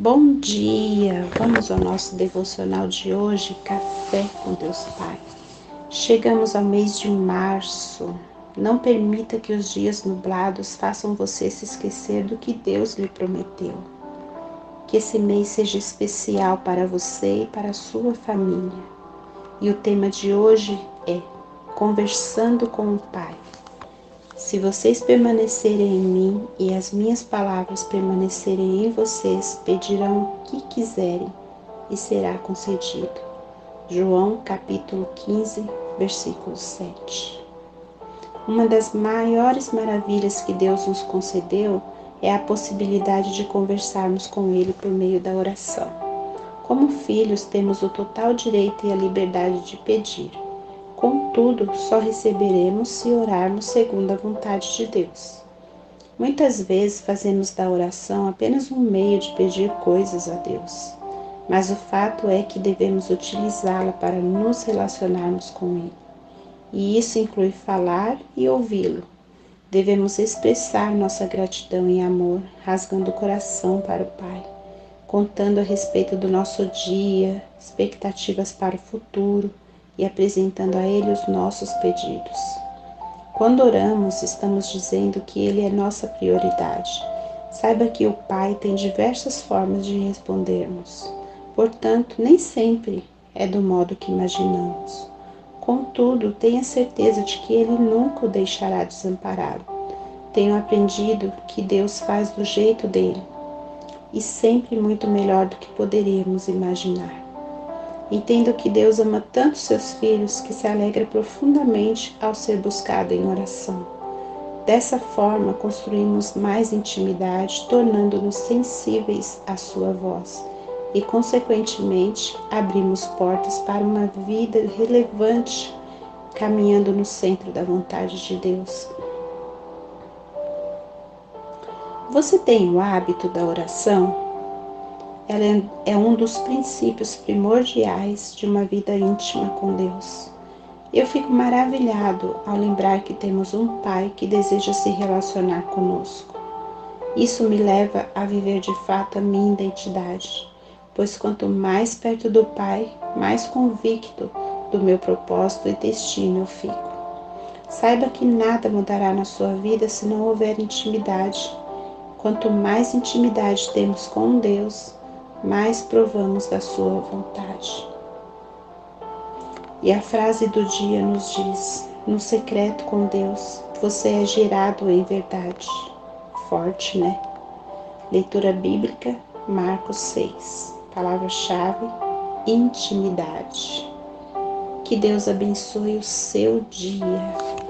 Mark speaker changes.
Speaker 1: Bom dia! Vamos ao nosso devocional de hoje, Café com Deus Pai. Chegamos ao mês de março. Não permita que os dias nublados façam você se esquecer do que Deus lhe prometeu. Que esse mês seja especial para você e para a sua família. E o tema de hoje é Conversando com o Pai. Se vocês permanecerem em mim e as minhas palavras permanecerem em vocês, pedirão o que quiserem e será concedido. João capítulo 15, versículo 7. Uma das maiores maravilhas que Deus nos concedeu é a possibilidade de conversarmos com Ele por meio da oração. Como filhos, temos o total direito e a liberdade de pedir. Contudo, só receberemos se orarmos segundo a vontade de Deus. Muitas vezes fazemos da oração apenas um meio de pedir coisas a Deus, mas o fato é que devemos utilizá-la para nos relacionarmos com Ele. E isso inclui falar e ouvi-lo. Devemos expressar nossa gratidão e amor, rasgando o coração para o Pai, contando a respeito do nosso dia, expectativas para o futuro e apresentando a Ele os nossos pedidos. Quando oramos, estamos dizendo que Ele é nossa prioridade. Saiba que o Pai tem diversas formas de respondermos. Portanto, nem sempre é do modo que imaginamos. Contudo, tenha certeza de que Ele nunca o deixará desamparado. Tenho aprendido que Deus faz do jeito dele e sempre muito melhor do que poderíamos imaginar. Entendo que Deus ama tanto seus filhos que se alegra profundamente ao ser buscado em oração. Dessa forma, construímos mais intimidade, tornando-nos sensíveis à sua voz e, consequentemente, abrimos portas para uma vida relevante, caminhando no centro da vontade de Deus. Você tem o hábito da oração? Ela é, é um dos princípios primordiais de uma vida íntima com Deus. Eu fico maravilhado ao lembrar que temos um Pai que deseja se relacionar conosco. Isso me leva a viver de fato a minha identidade, pois quanto mais perto do Pai, mais convicto do meu propósito e destino eu fico. Saiba que nada mudará na sua vida se não houver intimidade. Quanto mais intimidade temos com Deus, mais provamos da Sua vontade. E a frase do dia nos diz: no secreto com Deus, você é gerado em verdade. Forte, né? Leitura bíblica, Marcos 6. Palavra-chave: intimidade. Que Deus abençoe o seu dia.